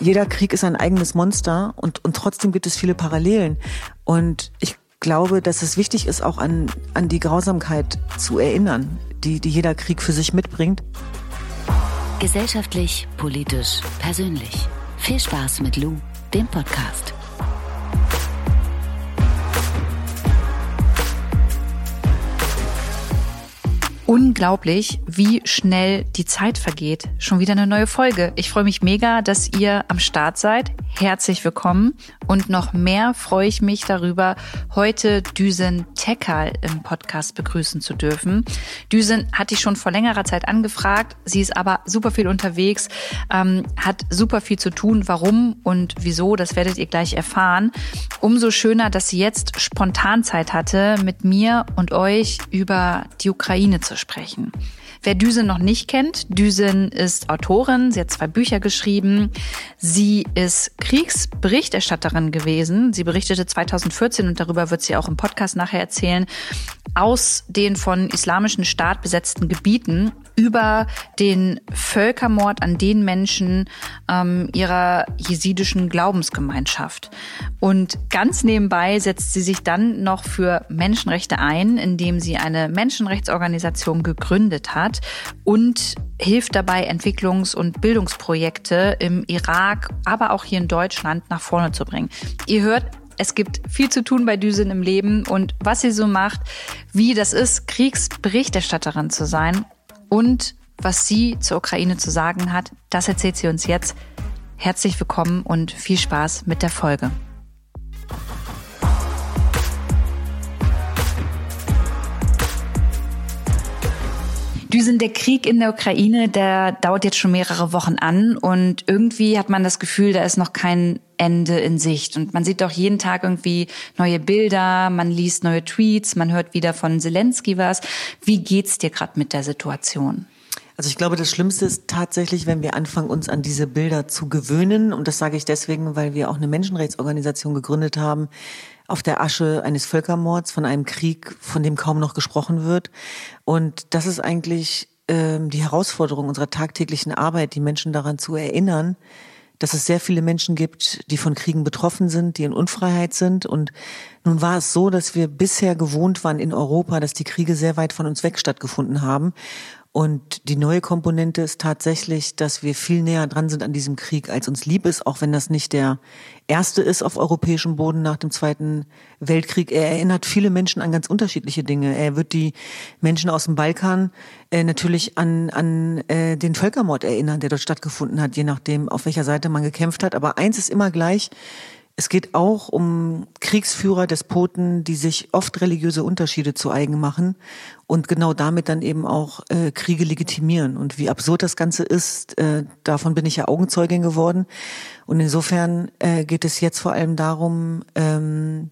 jeder Krieg ist ein eigenes Monster und, und trotzdem gibt es viele Parallelen. Und ich glaube, dass es wichtig ist, auch an, an die Grausamkeit zu erinnern, die, die jeder Krieg für sich mitbringt. Gesellschaftlich, politisch, persönlich. Viel Spaß mit Lou, dem Podcast. Unglaublich, wie schnell die Zeit vergeht. Schon wieder eine neue Folge. Ich freue mich mega, dass ihr am Start seid. Herzlich willkommen. Und noch mehr freue ich mich darüber, heute Düsen Tekal im Podcast begrüßen zu dürfen. Düsen hatte ich schon vor längerer Zeit angefragt. Sie ist aber super viel unterwegs, ähm, hat super viel zu tun. Warum und wieso, das werdet ihr gleich erfahren. Umso schöner, dass sie jetzt spontan Zeit hatte, mit mir und euch über die Ukraine zu sprechen. Wer Düsen noch nicht kennt, Düsen ist Autorin, sie hat zwei Bücher geschrieben. Sie ist Kriegsberichterstatterin gewesen. Sie berichtete 2014 und darüber wird sie auch im Podcast nachher erzählen, aus den von islamischen Staat besetzten Gebieten über den Völkermord an den Menschen ähm, ihrer jesidischen Glaubensgemeinschaft. Und ganz nebenbei setzt sie sich dann noch für Menschenrechte ein, indem sie eine Menschenrechtsorganisation gegründet hat und hilft dabei, Entwicklungs- und Bildungsprojekte im Irak, aber auch hier in Deutschland nach vorne zu bringen. Ihr hört, es gibt viel zu tun bei Düsen im Leben und was sie so macht, wie das ist, Kriegsberichterstatterin zu sein und was sie zur Ukraine zu sagen hat, das erzählt sie uns jetzt. Herzlich willkommen und viel Spaß mit der Folge. Düsen, der Krieg in der Ukraine, der dauert jetzt schon mehrere Wochen an und irgendwie hat man das Gefühl, da ist noch kein Ende in Sicht. Und man sieht doch jeden Tag irgendwie neue Bilder, man liest neue Tweets, man hört wieder von Zelensky was. Wie geht's dir gerade mit der Situation? Also ich glaube, das Schlimmste ist tatsächlich, wenn wir anfangen, uns an diese Bilder zu gewöhnen. Und das sage ich deswegen, weil wir auch eine Menschenrechtsorganisation gegründet haben, auf der Asche eines Völkermords, von einem Krieg, von dem kaum noch gesprochen wird. Und das ist eigentlich ähm, die Herausforderung unserer tagtäglichen Arbeit, die Menschen daran zu erinnern, dass es sehr viele Menschen gibt, die von Kriegen betroffen sind, die in Unfreiheit sind. Und nun war es so, dass wir bisher gewohnt waren in Europa, dass die Kriege sehr weit von uns weg stattgefunden haben. Und die neue Komponente ist tatsächlich, dass wir viel näher dran sind an diesem Krieg, als uns lieb ist, auch wenn das nicht der erste ist auf europäischem Boden nach dem Zweiten Weltkrieg. Er erinnert viele Menschen an ganz unterschiedliche Dinge. Er wird die Menschen aus dem Balkan äh, natürlich an, an äh, den Völkermord erinnern, der dort stattgefunden hat, je nachdem, auf welcher Seite man gekämpft hat. Aber eins ist immer gleich, es geht auch um Kriegsführer, Despoten, die sich oft religiöse Unterschiede zu eigen machen und genau damit dann eben auch äh, Kriege legitimieren. Und wie absurd das Ganze ist, äh, davon bin ich ja Augenzeugin geworden. Und insofern äh, geht es jetzt vor allem darum, ähm,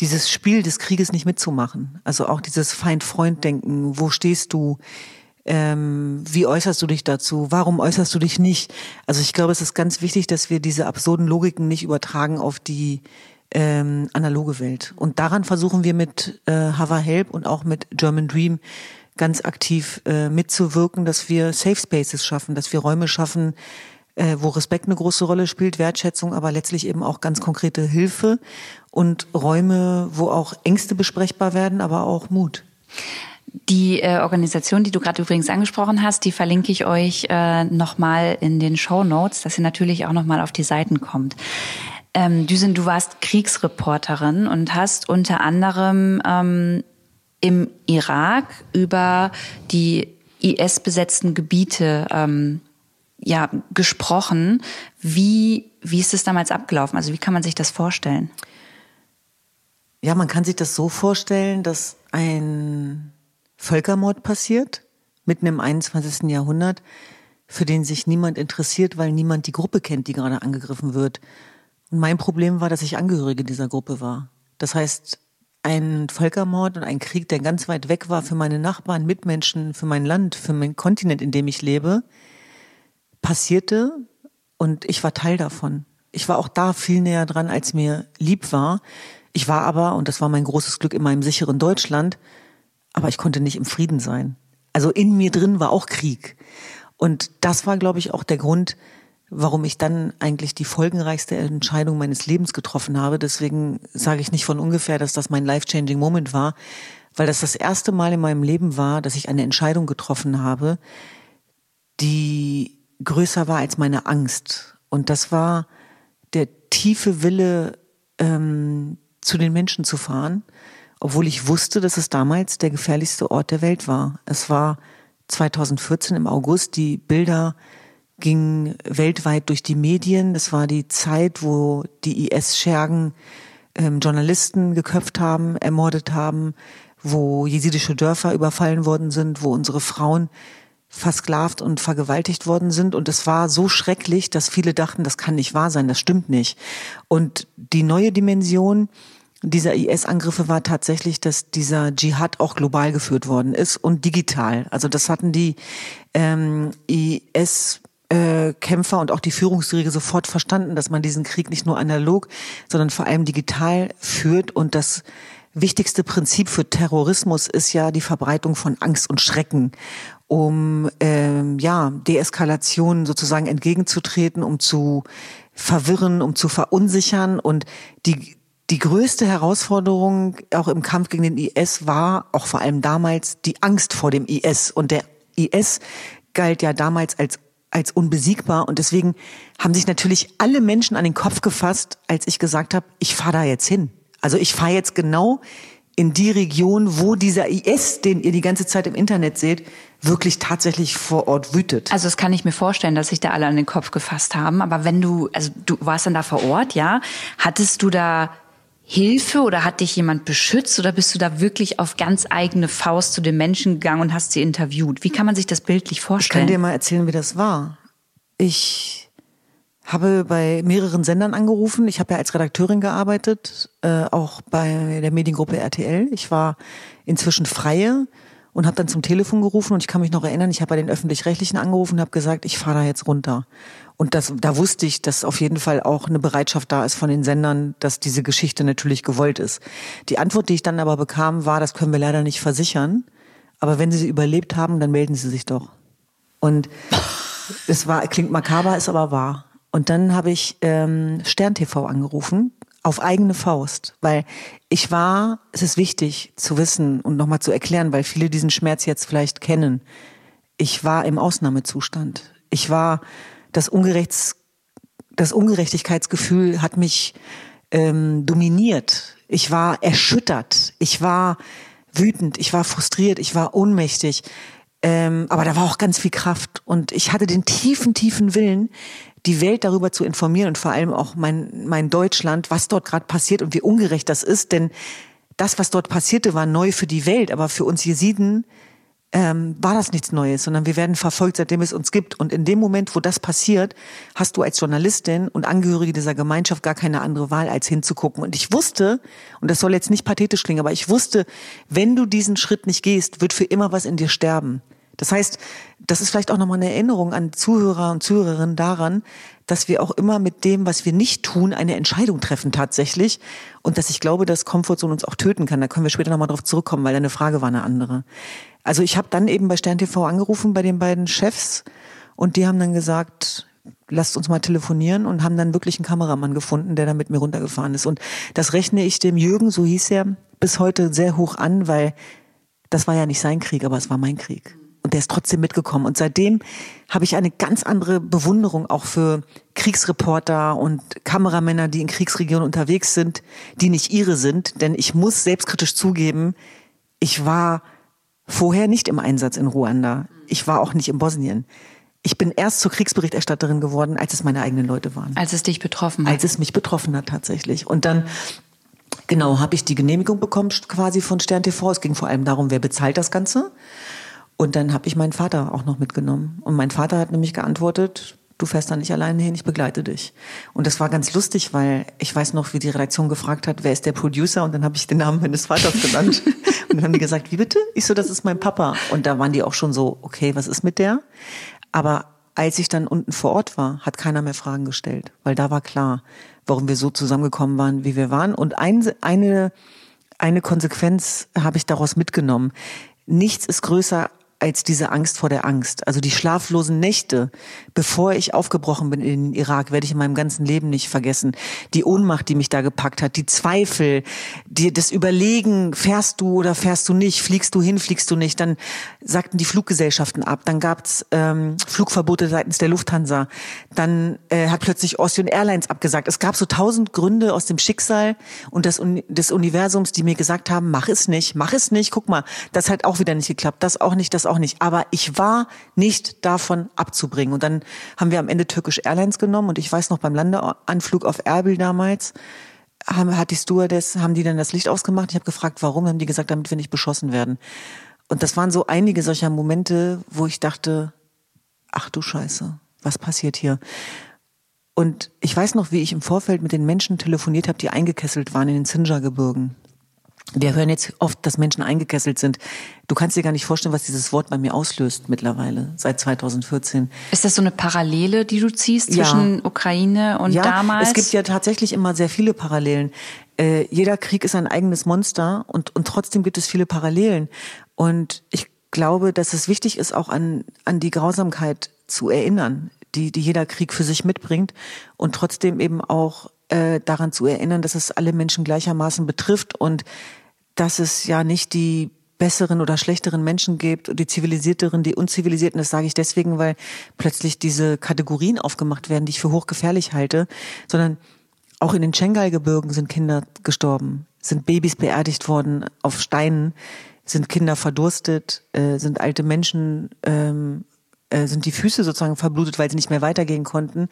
dieses Spiel des Krieges nicht mitzumachen. Also auch dieses Feind-Freund-Denken. Wo stehst du? Ähm, wie äußerst du dich dazu? Warum äußerst du dich nicht? Also ich glaube, es ist ganz wichtig, dass wir diese absurden Logiken nicht übertragen auf die ähm, analoge Welt. Und daran versuchen wir mit äh, Hava Help und auch mit German Dream ganz aktiv äh, mitzuwirken, dass wir Safe Spaces schaffen, dass wir Räume schaffen, äh, wo Respekt eine große Rolle spielt, Wertschätzung, aber letztlich eben auch ganz konkrete Hilfe und Räume, wo auch Ängste besprechbar werden, aber auch Mut. Die äh, Organisation, die du gerade übrigens angesprochen hast, die verlinke ich euch äh, nochmal in den Show Notes, dass ihr natürlich auch nochmal auf die Seiten kommt. Ähm, Düsen, du warst Kriegsreporterin und hast unter anderem ähm, im Irak über die IS-besetzten Gebiete ähm, ja, gesprochen. Wie, wie ist es damals abgelaufen? Also wie kann man sich das vorstellen? Ja, man kann sich das so vorstellen, dass ein Völkermord passiert, mitten im 21. Jahrhundert, für den sich niemand interessiert, weil niemand die Gruppe kennt, die gerade angegriffen wird. Und mein Problem war, dass ich Angehörige dieser Gruppe war. Das heißt, ein Völkermord und ein Krieg, der ganz weit weg war für meine Nachbarn, Mitmenschen, für mein Land, für mein Kontinent, in dem ich lebe, passierte und ich war Teil davon. Ich war auch da viel näher dran, als mir lieb war. Ich war aber, und das war mein großes Glück in meinem sicheren Deutschland, aber ich konnte nicht im Frieden sein. Also in mir drin war auch Krieg. Und das war, glaube ich, auch der Grund, warum ich dann eigentlich die folgenreichste Entscheidung meines Lebens getroffen habe. Deswegen sage ich nicht von ungefähr, dass das mein life-changing Moment war, weil das das erste Mal in meinem Leben war, dass ich eine Entscheidung getroffen habe, die größer war als meine Angst. Und das war der tiefe Wille, ähm, zu den Menschen zu fahren, obwohl ich wusste, dass es damals der gefährlichste Ort der Welt war. Es war 2014 im August, die Bilder gingen weltweit durch die Medien. Das war die Zeit, wo die IS-Schergen ähm, Journalisten geköpft haben, ermordet haben, wo jesidische Dörfer überfallen worden sind, wo unsere Frauen versklavt und vergewaltigt worden sind. Und es war so schrecklich, dass viele dachten, das kann nicht wahr sein, das stimmt nicht. Und die neue Dimension dieser IS-Angriffe war tatsächlich, dass dieser Dschihad auch global geführt worden ist und digital. Also das hatten die ähm, IS äh, Kämpfer und auch die Führungsriege sofort verstanden, dass man diesen Krieg nicht nur analog, sondern vor allem digital führt und das wichtigste Prinzip für Terrorismus ist ja die Verbreitung von Angst und Schrecken, um ähm, ja Deeskalation sozusagen entgegenzutreten, um zu verwirren, um zu verunsichern und die die größte Herausforderung auch im Kampf gegen den IS war, auch vor allem damals, die Angst vor dem IS. Und der IS galt ja damals als als unbesiegbar. Und deswegen haben sich natürlich alle Menschen an den Kopf gefasst, als ich gesagt habe, ich fahre da jetzt hin. Also ich fahre jetzt genau in die Region, wo dieser IS, den ihr die ganze Zeit im Internet seht, wirklich tatsächlich vor Ort wütet. Also das kann ich mir vorstellen, dass sich da alle an den Kopf gefasst haben. Aber wenn du, also du warst dann da vor Ort, ja, hattest du da Hilfe oder hat dich jemand beschützt oder bist du da wirklich auf ganz eigene Faust zu den Menschen gegangen und hast sie interviewt? Wie kann man sich das bildlich vorstellen? Ich kann dir mal erzählen, wie das war. Ich habe bei mehreren Sendern angerufen. Ich habe ja als Redakteurin gearbeitet, äh, auch bei der Mediengruppe RTL. Ich war inzwischen freie und habe dann zum Telefon gerufen und ich kann mich noch erinnern, ich habe bei den öffentlich-rechtlichen angerufen und habe gesagt, ich fahre da jetzt runter. Und das, da wusste ich, dass auf jeden Fall auch eine Bereitschaft da ist von den Sendern, dass diese Geschichte natürlich gewollt ist. Die Antwort, die ich dann aber bekam, war, das können wir leider nicht versichern. Aber wenn Sie sie überlebt haben, dann melden Sie sich doch. Und es war, klingt makaber, ist aber wahr. Und dann habe ich ähm, Stern TV angerufen, auf eigene Faust, weil ich war, es ist wichtig zu wissen und nochmal zu erklären, weil viele diesen Schmerz jetzt vielleicht kennen. Ich war im Ausnahmezustand. Ich war, das, Ungerechts, das Ungerechtigkeitsgefühl hat mich ähm, dominiert. Ich war erschüttert. Ich war wütend. Ich war frustriert. Ich war ohnmächtig. Ähm, aber da war auch ganz viel Kraft. Und ich hatte den tiefen, tiefen Willen, die Welt darüber zu informieren und vor allem auch mein, mein Deutschland, was dort gerade passiert und wie ungerecht das ist. Denn das, was dort passierte, war neu für die Welt, aber für uns Jesiden ähm, war das nichts Neues, sondern wir werden verfolgt, seitdem es uns gibt. Und in dem Moment, wo das passiert, hast du als Journalistin und Angehörige dieser Gemeinschaft gar keine andere Wahl, als hinzugucken. Und ich wusste, und das soll jetzt nicht pathetisch klingen, aber ich wusste, wenn du diesen Schritt nicht gehst, wird für immer was in dir sterben. Das heißt, das ist vielleicht auch nochmal eine Erinnerung an Zuhörer und Zuhörerinnen daran, dass wir auch immer mit dem, was wir nicht tun, eine Entscheidung treffen tatsächlich. Und dass ich glaube, dass Comfortzone uns auch töten kann. Da können wir später nochmal drauf zurückkommen, weil deine Frage war eine andere. Also ich habe dann eben bei Stern TV angerufen bei den beiden Chefs und die haben dann gesagt, lasst uns mal telefonieren und haben dann wirklich einen Kameramann gefunden, der da mit mir runtergefahren ist. Und das rechne ich dem Jürgen, so hieß er, bis heute sehr hoch an, weil das war ja nicht sein Krieg, aber es war mein Krieg. Und der ist trotzdem mitgekommen. Und seitdem habe ich eine ganz andere Bewunderung auch für Kriegsreporter und Kameramänner, die in Kriegsregionen unterwegs sind, die nicht ihre sind. Denn ich muss selbstkritisch zugeben, ich war vorher nicht im Einsatz in Ruanda. Ich war auch nicht in Bosnien. Ich bin erst zur Kriegsberichterstatterin geworden, als es meine eigenen Leute waren. Als es dich betroffen hat. Als es mich betroffen hat tatsächlich. Und dann Genau, habe ich die Genehmigung bekommen quasi von Stern TV. Es ging vor allem darum, wer bezahlt das Ganze. Und dann habe ich meinen Vater auch noch mitgenommen. Und mein Vater hat nämlich geantwortet, du fährst da nicht alleine hin, ich begleite dich. Und das war ganz lustig, weil ich weiß noch, wie die Redaktion gefragt hat, wer ist der Producer? Und dann habe ich den Namen meines Vaters genannt. und dann haben die gesagt, wie bitte? Ich so, das ist mein Papa. Und da waren die auch schon so, okay, was ist mit der? Aber als ich dann unten vor Ort war, hat keiner mehr Fragen gestellt, weil da war klar, warum wir so zusammengekommen waren, wie wir waren. Und ein, eine, eine Konsequenz habe ich daraus mitgenommen. Nichts ist größer als diese Angst vor der Angst. Also die schlaflosen Nächte, bevor ich aufgebrochen bin in den Irak, werde ich in meinem ganzen Leben nicht vergessen. Die Ohnmacht, die mich da gepackt hat, die Zweifel, die, das Überlegen, fährst du oder fährst du nicht, fliegst du hin, fliegst du nicht. Dann sagten die Fluggesellschaften ab, dann gab's ähm, Flugverbote seitens der Lufthansa, dann äh, hat plötzlich Austrian Airlines abgesagt. Es gab so tausend Gründe aus dem Schicksal und des, des Universums, die mir gesagt haben, mach es nicht, mach es nicht, guck mal, das hat auch wieder nicht geklappt, das auch nicht, das auch nicht. Aber ich war nicht davon abzubringen. Und dann haben wir am Ende Turkish Airlines genommen und ich weiß noch beim Landeanflug auf Erbil damals, haben, hat die Stewardess, haben die dann das Licht ausgemacht. Ich habe gefragt, warum, haben die gesagt, damit wir nicht beschossen werden. Und das waren so einige solcher Momente, wo ich dachte, ach du Scheiße, was passiert hier? Und ich weiß noch, wie ich im Vorfeld mit den Menschen telefoniert habe, die eingekesselt waren in den Sinjar-Gebirgen. Wir hören jetzt oft, dass Menschen eingekesselt sind. Du kannst dir gar nicht vorstellen, was dieses Wort bei mir auslöst mittlerweile, seit 2014. Ist das so eine Parallele, die du ziehst zwischen ja. Ukraine und ja, damals? Es gibt ja tatsächlich immer sehr viele Parallelen. Äh, jeder Krieg ist ein eigenes Monster und, und trotzdem gibt es viele Parallelen. Und ich glaube, dass es wichtig ist, auch an, an die Grausamkeit zu erinnern, die, die jeder Krieg für sich mitbringt und trotzdem eben auch äh, daran zu erinnern, dass es alle Menschen gleichermaßen betrifft und dass es ja nicht die besseren oder schlechteren Menschen gibt, die zivilisierteren, die unzivilisierten. Das sage ich deswegen, weil plötzlich diese Kategorien aufgemacht werden, die ich für hochgefährlich halte, sondern auch in den Chengal-Gebirgen sind Kinder gestorben, sind Babys beerdigt worden auf Steinen, sind Kinder verdurstet, äh, sind alte Menschen, ähm, äh, sind die Füße sozusagen verblutet, weil sie nicht mehr weitergehen konnten.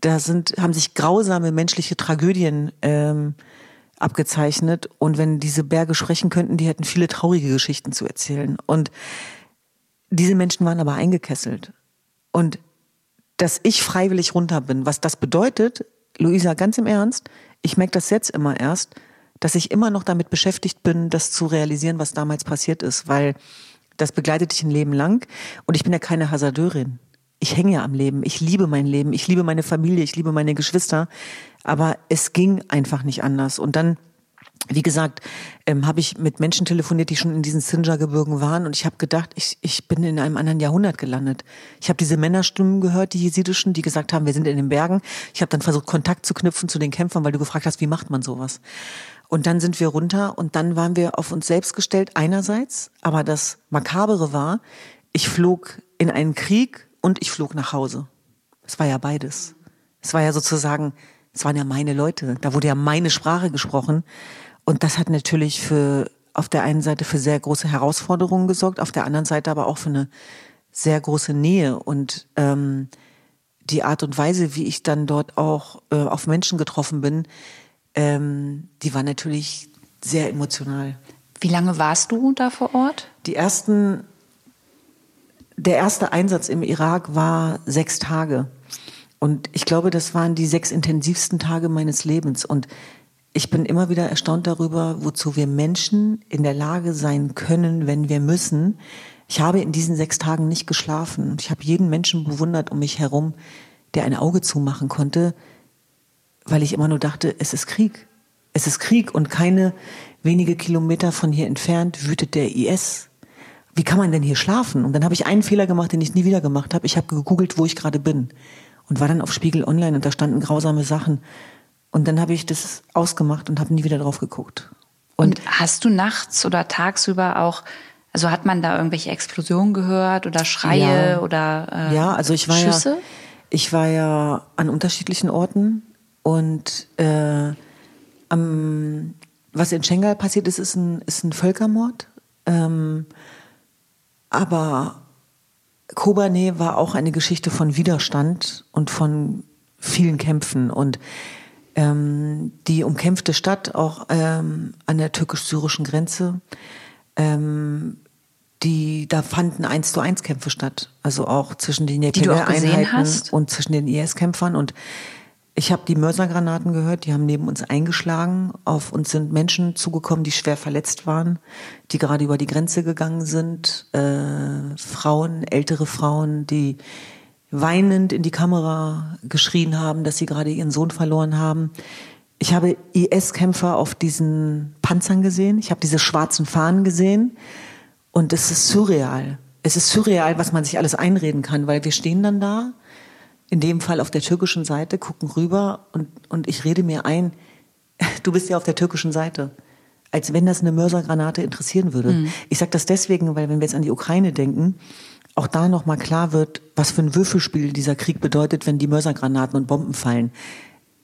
Da sind, haben sich grausame menschliche Tragödien ähm, abgezeichnet. Und wenn diese Berge sprechen könnten, die hätten viele traurige Geschichten zu erzählen. Und diese Menschen waren aber eingekesselt. Und dass ich freiwillig runter bin, was das bedeutet, Luisa, ganz im Ernst, ich merke das jetzt immer erst, dass ich immer noch damit beschäftigt bin, das zu realisieren, was damals passiert ist, weil das begleitet dich ein Leben lang und ich bin ja keine Hasardeurin. Ich hänge ja am Leben, ich liebe mein Leben, ich liebe meine Familie, ich liebe meine Geschwister, aber es ging einfach nicht anders. Und dann wie gesagt, ähm, habe ich mit Menschen telefoniert, die schon in diesen Sinjar-Gebirgen waren und ich habe gedacht, ich, ich bin in einem anderen Jahrhundert gelandet. Ich habe diese Männerstimmen gehört, die jesidischen, die gesagt haben, wir sind in den Bergen. Ich habe dann versucht, Kontakt zu knüpfen zu den Kämpfern, weil du gefragt hast, wie macht man sowas? Und dann sind wir runter und dann waren wir auf uns selbst gestellt einerseits, aber das Makabere war, ich flog in einen Krieg und ich flog nach Hause. Es war ja beides. Es war ja sozusagen, es waren ja meine Leute, da wurde ja meine Sprache gesprochen und das hat natürlich für auf der einen Seite für sehr große Herausforderungen gesorgt, auf der anderen Seite aber auch für eine sehr große Nähe und ähm, die Art und Weise, wie ich dann dort auch äh, auf Menschen getroffen bin, ähm, die war natürlich sehr emotional. Wie lange warst du da vor Ort? Die ersten, der erste Einsatz im Irak war sechs Tage. Und ich glaube, das waren die sechs intensivsten Tage meines Lebens. Und ich bin immer wieder erstaunt darüber, wozu wir Menschen in der Lage sein können, wenn wir müssen. Ich habe in diesen sechs Tagen nicht geschlafen. Ich habe jeden Menschen bewundert um mich herum, der ein Auge zumachen konnte, weil ich immer nur dachte, es ist Krieg. Es ist Krieg und keine wenige Kilometer von hier entfernt wütet der IS. Wie kann man denn hier schlafen? Und dann habe ich einen Fehler gemacht, den ich nie wieder gemacht habe. Ich habe gegoogelt, wo ich gerade bin und war dann auf Spiegel Online und da standen grausame Sachen. Und dann habe ich das ausgemacht und habe nie wieder drauf geguckt. Und, und, hast du nachts oder tagsüber auch, also hat man da irgendwelche Explosionen gehört oder Schreie ja, oder äh, ja, also ich war Schüsse? Ja, ich war ja an unterschiedlichen Orten und äh, am, was in Schengal passiert ist, ist ein, ist ein Völkermord. Ähm, aber Kobane war auch eine Geschichte von Widerstand und von vielen Kämpfen. Und ähm, die umkämpfte Stadt auch ähm, an der türkisch-syrischen Grenze, ähm, die da fanden eins zu eins Kämpfe statt, also auch zwischen den YPG-Einheiten und zwischen den IS-Kämpfern und ich habe die Mörsergranaten gehört, die haben neben uns eingeschlagen. Auf uns sind Menschen zugekommen, die schwer verletzt waren, die gerade über die Grenze gegangen sind. Äh, Frauen, ältere Frauen, die weinend in die Kamera geschrien haben, dass sie gerade ihren Sohn verloren haben. Ich habe IS-Kämpfer auf diesen Panzern gesehen. Ich habe diese schwarzen Fahnen gesehen. Und es ist surreal. es ist surreal, was man sich alles einreden kann, weil wir stehen dann da, in dem Fall auf der türkischen Seite, gucken rüber und, und ich rede mir ein, du bist ja auf der türkischen Seite. Als wenn das eine Mörsergranate interessieren würde. Mhm. Ich sage das deswegen, weil wenn wir jetzt an die Ukraine denken, auch da nochmal klar wird, was für ein Würfelspiel dieser Krieg bedeutet, wenn die Mörsergranaten und Bomben fallen.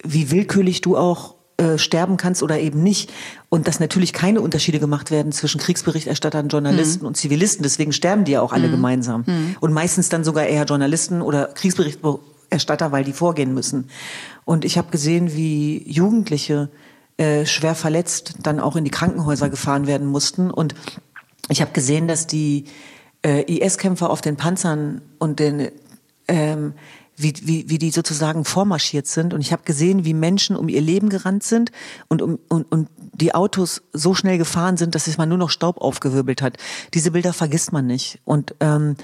Wie willkürlich du auch äh, sterben kannst oder eben nicht. Und dass natürlich keine Unterschiede gemacht werden zwischen Kriegsberichterstattern, Journalisten mhm. und Zivilisten. Deswegen sterben die ja auch alle mhm. gemeinsam. Mhm. Und meistens dann sogar eher Journalisten oder Kriegsberichterstatter, weil die vorgehen müssen. Und ich habe gesehen, wie Jugendliche äh, schwer verletzt dann auch in die Krankenhäuser gefahren werden mussten. Und ich habe gesehen, dass die äh, IS-Kämpfer auf den Panzern und den ähm, wie, wie, wie die sozusagen vormarschiert sind. Und ich habe gesehen, wie Menschen um ihr Leben gerannt sind und, um, und, und die Autos so schnell gefahren sind, dass es mal nur noch Staub aufgewirbelt hat. Diese Bilder vergisst man nicht. Und ähm,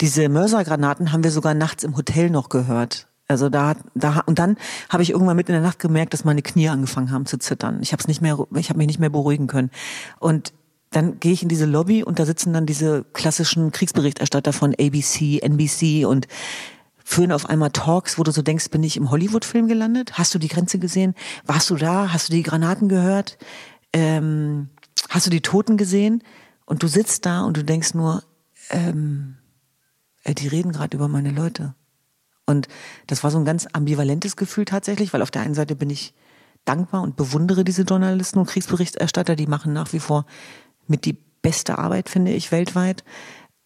diese Mörsergranaten haben wir sogar nachts im Hotel noch gehört. Also da, da und dann habe ich irgendwann mitten in der Nacht gemerkt, dass meine Knie angefangen haben zu zittern. Ich habe nicht mehr, ich habe mich nicht mehr beruhigen können. Und dann gehe ich in diese Lobby und da sitzen dann diese klassischen Kriegsberichterstatter von ABC, NBC und führen auf einmal Talks, wo du so denkst, bin ich im Hollywood-Film gelandet? Hast du die Grenze gesehen? Warst du da? Hast du die Granaten gehört? Ähm, hast du die Toten gesehen? Und du sitzt da und du denkst nur, ähm, äh, die reden gerade über meine Leute. Und das war so ein ganz ambivalentes Gefühl tatsächlich, weil auf der einen Seite bin ich dankbar und bewundere diese Journalisten und Kriegsberichterstatter, die machen nach wie vor mit die beste Arbeit, finde ich, weltweit.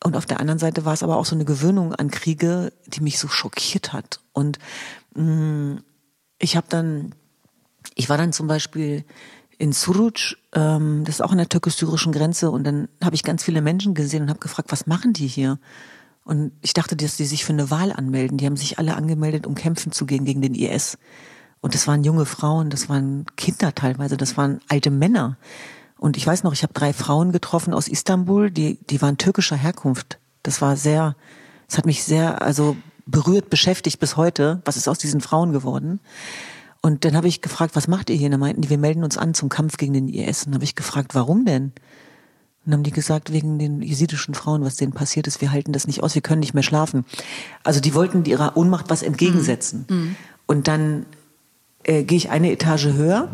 Und auf der anderen Seite war es aber auch so eine Gewöhnung an Kriege, die mich so schockiert hat. Und mh, mm, ich habe dann, ich war dann zum Beispiel in Suruc, ähm, das ist auch an der türkisch-syrischen Grenze, und dann habe ich ganz viele Menschen gesehen und habe gefragt, was machen die hier? Und ich dachte, dass die sich für eine Wahl anmelden. Die haben sich alle angemeldet, um kämpfen zu gehen gegen den IS. Und das waren junge Frauen, das waren Kinder teilweise, das waren alte Männer. Und ich weiß noch, ich habe drei Frauen getroffen aus Istanbul, die, die waren türkischer Herkunft. Das war sehr, es hat mich sehr, also berührt, beschäftigt bis heute. Was ist aus diesen Frauen geworden? Und dann habe ich gefragt, was macht ihr hier? Und dann meinten die, wir melden uns an zum Kampf gegen den IS. Und dann habe ich gefragt, warum denn? Und dann haben die gesagt, wegen den jesidischen Frauen, was denen passiert ist, wir halten das nicht aus, wir können nicht mehr schlafen. Also die wollten ihrer Ohnmacht was entgegensetzen. Mhm. Und dann äh, gehe ich eine Etage höher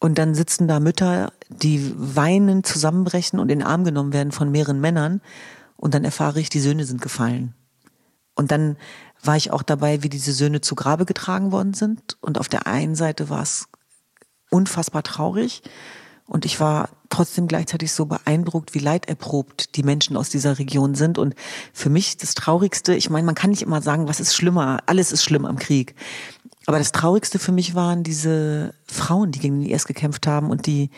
und dann sitzen da Mütter, die weinend zusammenbrechen und in den Arm genommen werden von mehreren Männern. Und dann erfahre ich, die Söhne sind gefallen. Und dann war ich auch dabei, wie diese Söhne zu Grabe getragen worden sind. Und auf der einen Seite war es unfassbar traurig. Und ich war trotzdem gleichzeitig so beeindruckt, wie leiderprobt die Menschen aus dieser Region sind. Und für mich das Traurigste, ich meine, man kann nicht immer sagen, was ist schlimmer. Alles ist schlimm am Krieg. Aber das Traurigste für mich waren diese Frauen, die gegen den IS gekämpft haben und die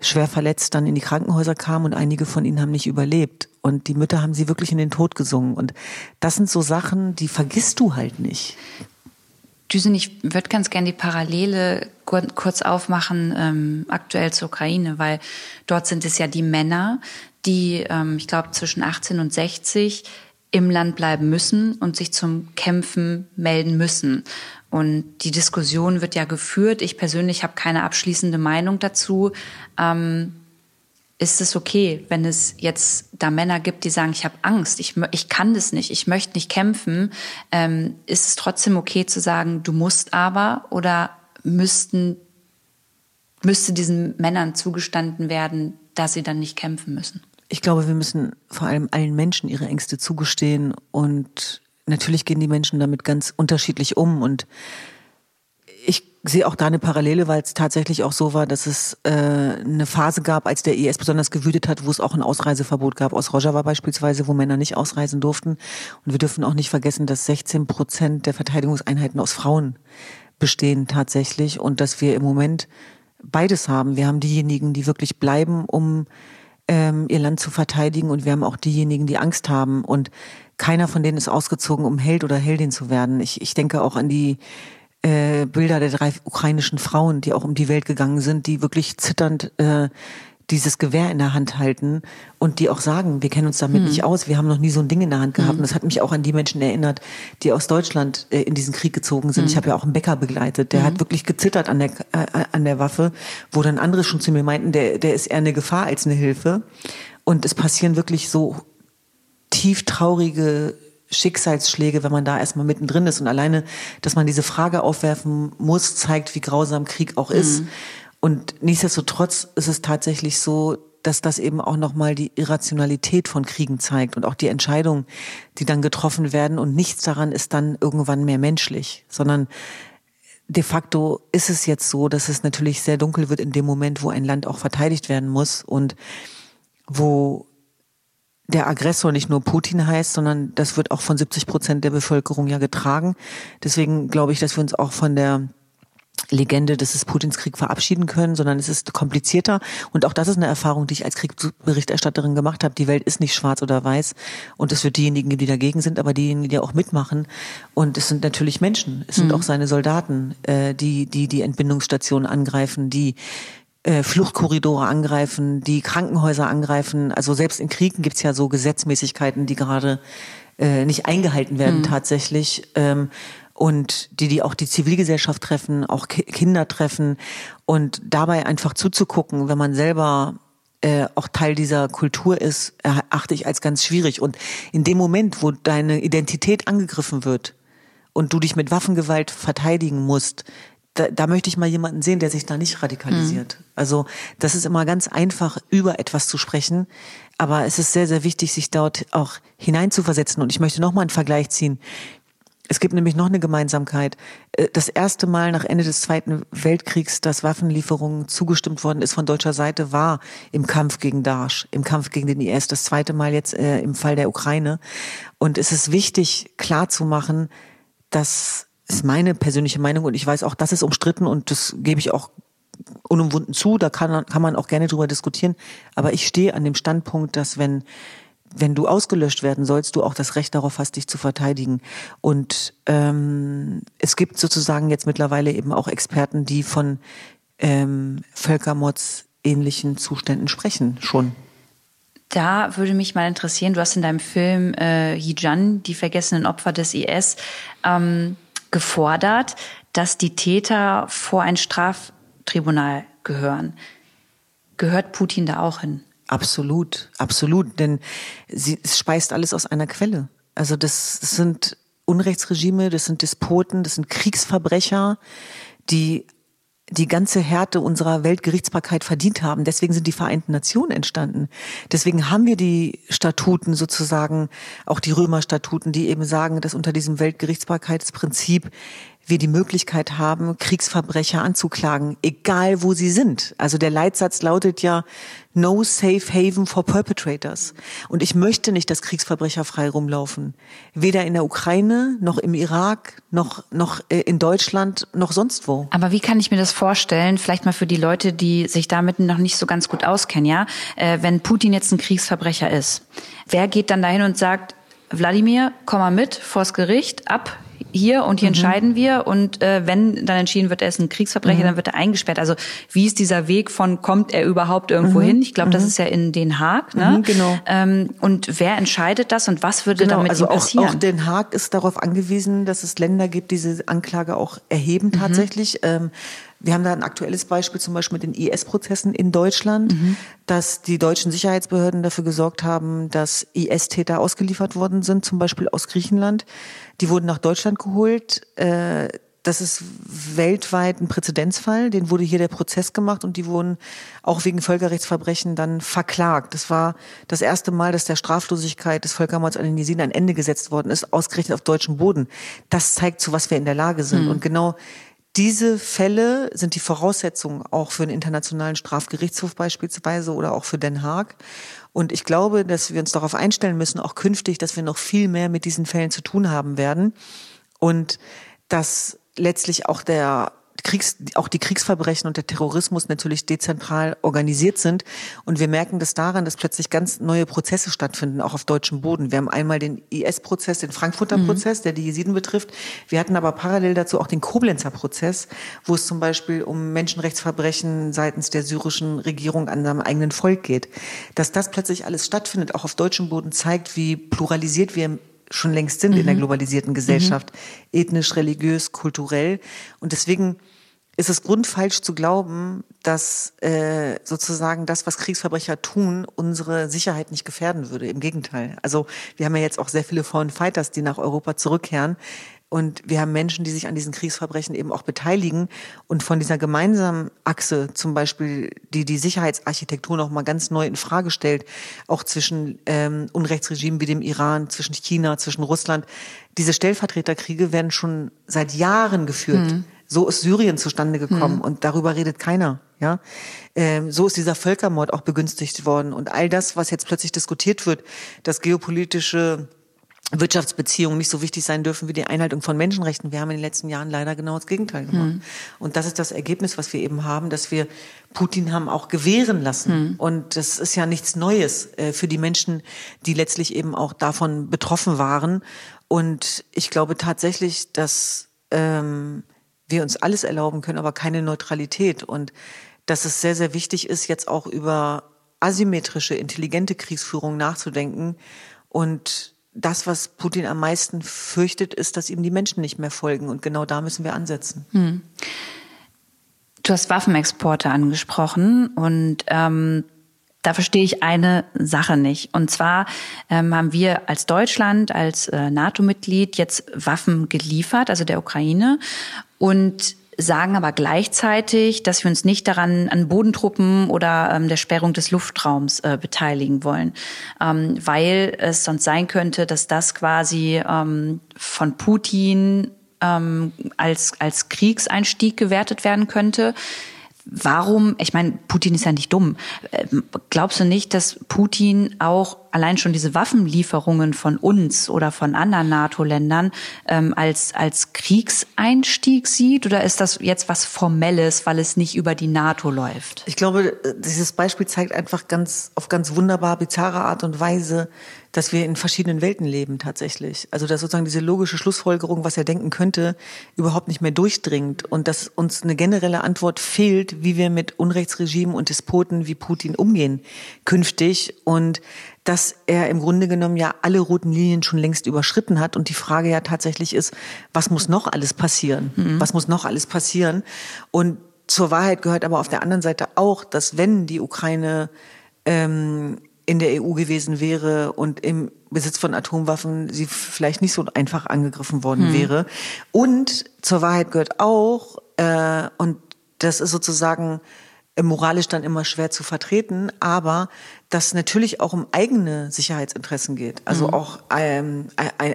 schwer verletzt dann in die Krankenhäuser kamen und einige von ihnen haben nicht überlebt. Und die Mütter haben sie wirklich in den Tod gesungen. Und das sind so Sachen, die vergisst du halt nicht. Düsen, ich würde ganz gerne die Parallele kurz aufmachen, ähm, aktuell zur Ukraine, weil dort sind es ja die Männer, die, ähm, ich glaube, zwischen 18 und 60 im Land bleiben müssen und sich zum Kämpfen melden müssen. Und die Diskussion wird ja geführt. Ich persönlich habe keine abschließende Meinung dazu. Ähm, ist es okay, wenn es jetzt da Männer gibt, die sagen, ich habe Angst, ich, ich kann das nicht, ich möchte nicht kämpfen, ähm, ist es trotzdem okay zu sagen, du musst aber oder müssten, müsste diesen Männern zugestanden werden, dass sie dann nicht kämpfen müssen? Ich glaube, wir müssen vor allem allen Menschen ihre Ängste zugestehen und natürlich gehen die Menschen damit ganz unterschiedlich um und sehe auch da eine Parallele, weil es tatsächlich auch so war, dass es äh, eine Phase gab, als der IS besonders gewütet hat, wo es auch ein Ausreiseverbot gab aus Rojava beispielsweise, wo Männer nicht ausreisen durften. Und wir dürfen auch nicht vergessen, dass 16 Prozent der Verteidigungseinheiten aus Frauen bestehen tatsächlich und dass wir im Moment beides haben. Wir haben diejenigen, die wirklich bleiben, um ähm, ihr Land zu verteidigen und wir haben auch diejenigen, die Angst haben und keiner von denen ist ausgezogen, um Held oder Heldin zu werden. Ich, ich denke auch an die äh, Bilder der drei ukrainischen Frauen, die auch um die Welt gegangen sind, die wirklich zitternd äh, dieses Gewehr in der Hand halten und die auch sagen, wir kennen uns damit mhm. nicht aus, wir haben noch nie so ein Ding in der Hand gehabt. Mhm. Und das hat mich auch an die Menschen erinnert, die aus Deutschland äh, in diesen Krieg gezogen sind. Mhm. Ich habe ja auch einen Bäcker begleitet, der hat mhm. wirklich gezittert an der, äh, an der Waffe, wo dann andere schon zu mir meinten, der, der ist eher eine Gefahr als eine Hilfe. Und es passieren wirklich so tief traurige Schicksalsschläge, wenn man da erstmal mittendrin ist. Und alleine, dass man diese Frage aufwerfen muss, zeigt, wie grausam Krieg auch ist. Mhm. Und nichtsdestotrotz ist es tatsächlich so, dass das eben auch nochmal die Irrationalität von Kriegen zeigt und auch die Entscheidungen, die dann getroffen werden. Und nichts daran ist dann irgendwann mehr menschlich, sondern de facto ist es jetzt so, dass es natürlich sehr dunkel wird in dem Moment, wo ein Land auch verteidigt werden muss und wo der Aggressor nicht nur Putin heißt, sondern das wird auch von 70 Prozent der Bevölkerung ja getragen. Deswegen glaube ich, dass wir uns auch von der Legende, dass es Putins Krieg verabschieden können, sondern es ist komplizierter. Und auch das ist eine Erfahrung, die ich als Kriegsberichterstatterin gemacht habe. Die Welt ist nicht schwarz oder weiß. Und es wird diejenigen, die dagegen sind, aber diejenigen, die auch mitmachen. Und es sind natürlich Menschen. Es sind mhm. auch seine Soldaten, äh, die, die die Entbindungsstationen angreifen, die äh, Fluchtkorridore angreifen, die Krankenhäuser angreifen. Also selbst in Kriegen gibt's ja so Gesetzmäßigkeiten, die gerade äh, nicht eingehalten werden mhm. tatsächlich. Ähm, und die, die auch die Zivilgesellschaft treffen, auch Ki Kinder treffen und dabei einfach zuzugucken, wenn man selber äh, auch Teil dieser Kultur ist, erachte ich als ganz schwierig. Und in dem Moment, wo deine Identität angegriffen wird und du dich mit Waffengewalt verteidigen musst, da, da möchte ich mal jemanden sehen, der sich da nicht radikalisiert. Mhm. Also das ist immer ganz einfach, über etwas zu sprechen, aber es ist sehr, sehr wichtig, sich dort auch hineinzuversetzen. Und ich möchte noch mal einen Vergleich ziehen. Es gibt nämlich noch eine Gemeinsamkeit. Äh, das erste Mal nach Ende des Zweiten Weltkriegs, dass Waffenlieferungen zugestimmt worden ist von deutscher Seite, war im Kampf gegen Daesh, im Kampf gegen den IS. Das zweite Mal jetzt äh, im Fall der Ukraine. Und es ist wichtig, klarzumachen, dass ist meine persönliche Meinung und ich weiß auch, das ist umstritten und das gebe ich auch unumwunden zu, da kann, kann man auch gerne drüber diskutieren. Aber ich stehe an dem Standpunkt, dass wenn, wenn du ausgelöscht werden sollst, du auch das Recht darauf hast, dich zu verteidigen. Und ähm, es gibt sozusagen jetzt mittlerweile eben auch Experten, die von ähm, Völkermordsähnlichen Zuständen sprechen, schon. Da würde mich mal interessieren, du hast in deinem Film äh, Hijan, die vergessenen Opfer des IS, ähm, gefordert, dass die Täter vor ein Straftribunal gehören. Gehört Putin da auch hin? Absolut, absolut, denn sie, es speist alles aus einer Quelle. Also das, das sind Unrechtsregime, das sind Despoten, das sind Kriegsverbrecher, die die ganze Härte unserer Weltgerichtsbarkeit verdient haben. Deswegen sind die Vereinten Nationen entstanden. Deswegen haben wir die Statuten sozusagen, auch die Römerstatuten, die eben sagen, dass unter diesem Weltgerichtsbarkeitsprinzip wir die Möglichkeit haben, Kriegsverbrecher anzuklagen, egal wo sie sind. Also der Leitsatz lautet ja No Safe Haven for Perpetrators. Und ich möchte nicht, dass Kriegsverbrecher frei rumlaufen. Weder in der Ukraine, noch im Irak, noch, noch äh, in Deutschland, noch sonst wo. Aber wie kann ich mir das vorstellen? Vielleicht mal für die Leute, die sich damit noch nicht so ganz gut auskennen, ja? Äh, wenn Putin jetzt ein Kriegsverbrecher ist, wer geht dann dahin und sagt, Wladimir, komm mal mit vors Gericht, ab hier und hier mhm. entscheiden wir und äh, wenn dann entschieden wird, er ist ein Kriegsverbrecher, mhm. dann wird er eingesperrt. Also wie ist dieser Weg von, kommt er überhaupt irgendwo mhm. hin? Ich glaube, das mhm. ist ja in Den Haag. Ne? Mhm, genau. Ähm, und wer entscheidet das und was würde genau, damit also passieren? Auch, auch Den Haag ist darauf angewiesen, dass es Länder gibt, die diese Anklage auch erheben mhm. tatsächlich. Ähm, wir haben da ein aktuelles Beispiel zum Beispiel mit den IS-Prozessen in Deutschland, mhm. dass die deutschen Sicherheitsbehörden dafür gesorgt haben, dass IS-Täter ausgeliefert worden sind, zum Beispiel aus Griechenland. Die wurden nach Deutschland geholt. Äh, das ist weltweit ein Präzedenzfall. Den wurde hier der Prozess gemacht und die wurden auch wegen Völkerrechtsverbrechen dann verklagt. Das war das erste Mal, dass der Straflosigkeit des Völkermords an den Jesiden ein Ende gesetzt worden ist, ausgerechnet auf deutschem Boden. Das zeigt, zu was wir in der Lage sind. Mhm. Und genau diese Fälle sind die Voraussetzungen auch für einen internationalen Strafgerichtshof beispielsweise oder auch für Den Haag. Und ich glaube, dass wir uns darauf einstellen müssen, auch künftig, dass wir noch viel mehr mit diesen Fällen zu tun haben werden und dass letztlich auch der Kriegs, auch die Kriegsverbrechen und der Terrorismus natürlich dezentral organisiert sind. Und wir merken das daran, dass plötzlich ganz neue Prozesse stattfinden, auch auf deutschem Boden. Wir haben einmal den IS-Prozess, den Frankfurter mhm. Prozess, der die Jesiden betrifft. Wir hatten aber parallel dazu auch den Koblenzer Prozess, wo es zum Beispiel um Menschenrechtsverbrechen seitens der syrischen Regierung an seinem eigenen Volk geht. Dass das plötzlich alles stattfindet, auch auf deutschem Boden, zeigt, wie pluralisiert wir schon längst sind mhm. in der mhm. globalisierten Gesellschaft, mhm. ethnisch, religiös, kulturell. Und deswegen ist es grundfalsch zu glauben, dass äh, sozusagen das, was Kriegsverbrecher tun, unsere Sicherheit nicht gefährden würde. Im Gegenteil. Also wir haben ja jetzt auch sehr viele Foreign Fighters, die nach Europa zurückkehren. Und wir haben Menschen, die sich an diesen Kriegsverbrechen eben auch beteiligen und von dieser gemeinsamen Achse zum Beispiel, die die Sicherheitsarchitektur noch mal ganz neu in Frage stellt, auch zwischen ähm, Unrechtsregimen wie dem Iran, zwischen China, zwischen Russland. Diese Stellvertreterkriege werden schon seit Jahren geführt. Mhm. So ist Syrien zustande gekommen mhm. und darüber redet keiner. Ja, ähm, so ist dieser Völkermord auch begünstigt worden und all das, was jetzt plötzlich diskutiert wird, das geopolitische Wirtschaftsbeziehungen nicht so wichtig sein dürfen wie die Einhaltung von Menschenrechten. Wir haben in den letzten Jahren leider genau das Gegenteil gemacht. Mhm. Und das ist das Ergebnis, was wir eben haben, dass wir Putin haben auch gewähren lassen. Mhm. Und das ist ja nichts Neues äh, für die Menschen, die letztlich eben auch davon betroffen waren. Und ich glaube tatsächlich, dass ähm, wir uns alles erlauben können, aber keine Neutralität. Und dass es sehr, sehr wichtig ist, jetzt auch über asymmetrische, intelligente Kriegsführung nachzudenken und das, was Putin am meisten fürchtet, ist, dass ihm die Menschen nicht mehr folgen. Und genau da müssen wir ansetzen. Hm. Du hast Waffenexporte angesprochen und ähm, da verstehe ich eine Sache nicht. Und zwar ähm, haben wir als Deutschland, als äh, NATO-Mitglied jetzt Waffen geliefert, also der Ukraine. Und sagen aber gleichzeitig, dass wir uns nicht daran an Bodentruppen oder ähm, der Sperrung des Luftraums äh, beteiligen wollen, ähm, weil es sonst sein könnte, dass das quasi ähm, von Putin ähm, als als Kriegseinstieg gewertet werden könnte. Warum, ich meine, Putin ist ja nicht dumm. Ähm, glaubst du nicht, dass Putin auch allein schon diese Waffenlieferungen von uns oder von anderen NATO-Ländern ähm, als, als Kriegseinstieg sieht? Oder ist das jetzt was Formelles, weil es nicht über die NATO läuft? Ich glaube, dieses Beispiel zeigt einfach ganz, auf ganz wunderbar bizarre Art und Weise, dass wir in verschiedenen Welten leben tatsächlich. Also dass sozusagen diese logische Schlussfolgerung, was er denken könnte, überhaupt nicht mehr durchdringt und dass uns eine generelle Antwort fehlt, wie wir mit Unrechtsregimen und Despoten wie Putin umgehen künftig und dass er im Grunde genommen ja alle roten Linien schon längst überschritten hat und die Frage ja tatsächlich ist, was muss noch alles passieren? Mhm. Was muss noch alles passieren? Und zur Wahrheit gehört aber auf der anderen Seite auch, dass wenn die Ukraine ähm, in der EU gewesen wäre und im Besitz von Atomwaffen sie vielleicht nicht so einfach angegriffen worden hm. wäre. Und zur Wahrheit gehört auch, äh, und das ist sozusagen moralisch dann immer schwer zu vertreten, aber dass natürlich auch um eigene Sicherheitsinteressen geht. Also mhm. auch ähm,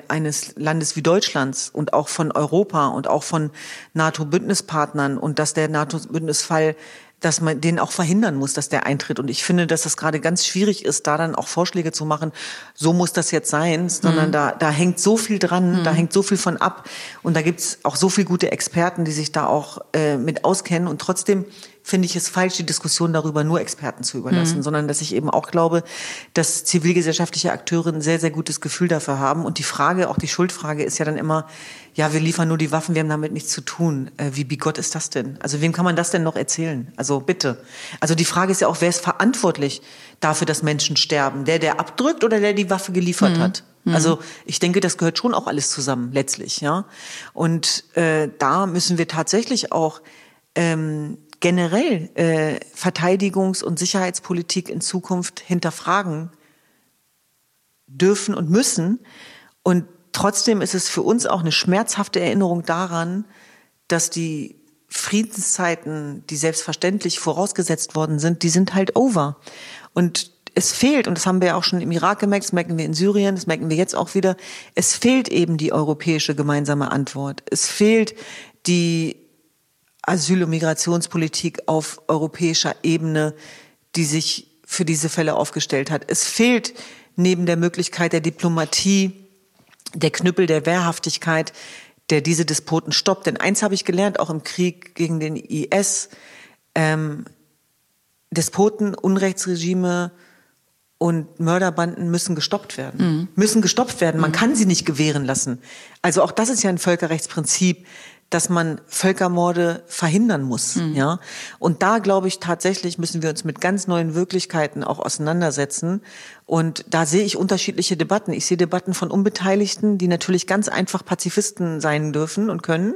eines Landes wie Deutschlands und auch von Europa und auch von NATO-Bündnispartnern und dass der NATO-Bündnisfall dass man den auch verhindern muss, dass der eintritt. Und ich finde, dass das gerade ganz schwierig ist, da dann auch Vorschläge zu machen, so muss das jetzt sein, sondern mhm. da, da hängt so viel dran, mhm. da hängt so viel von ab. Und da gibt's auch so viel gute Experten, die sich da auch äh, mit auskennen. Und trotzdem finde ich es falsch, die Diskussion darüber nur Experten zu überlassen, mhm. sondern dass ich eben auch glaube, dass zivilgesellschaftliche Akteure ein sehr, sehr gutes Gefühl dafür haben. Und die Frage, auch die Schuldfrage ist ja dann immer, ja, wir liefern nur die Waffen, wir haben damit nichts zu tun. Äh, wie bigott ist das denn? Also wem kann man das denn noch erzählen? Also bitte. Also die Frage ist ja auch, wer ist verantwortlich dafür, dass Menschen sterben? Der, der abdrückt oder der die Waffe geliefert mhm. hat? Mhm. Also ich denke, das gehört schon auch alles zusammen letztlich, ja. Und äh, da müssen wir tatsächlich auch ähm, generell äh, Verteidigungs- und Sicherheitspolitik in Zukunft hinterfragen dürfen und müssen. Und trotzdem ist es für uns auch eine schmerzhafte Erinnerung daran, dass die Friedenszeiten, die selbstverständlich vorausgesetzt worden sind, die sind halt over. Und es fehlt, und das haben wir auch schon im Irak gemerkt, das merken wir in Syrien, das merken wir jetzt auch wieder, es fehlt eben die europäische gemeinsame Antwort. Es fehlt die Asyl- und Migrationspolitik auf europäischer Ebene, die sich für diese Fälle aufgestellt hat. Es fehlt neben der Möglichkeit der Diplomatie der Knüppel der Wehrhaftigkeit, der diese Despoten stoppt. Denn eins habe ich gelernt, auch im Krieg gegen den IS, ähm, Despoten, Unrechtsregime und Mörderbanden müssen gestoppt werden. Mhm. Müssen gestoppt werden. Man mhm. kann sie nicht gewähren lassen. Also auch das ist ja ein Völkerrechtsprinzip, dass man Völkermorde verhindern muss, mhm. ja. Und da glaube ich tatsächlich müssen wir uns mit ganz neuen Wirklichkeiten auch auseinandersetzen. Und da sehe ich unterschiedliche Debatten. Ich sehe Debatten von Unbeteiligten, die natürlich ganz einfach Pazifisten sein dürfen und können.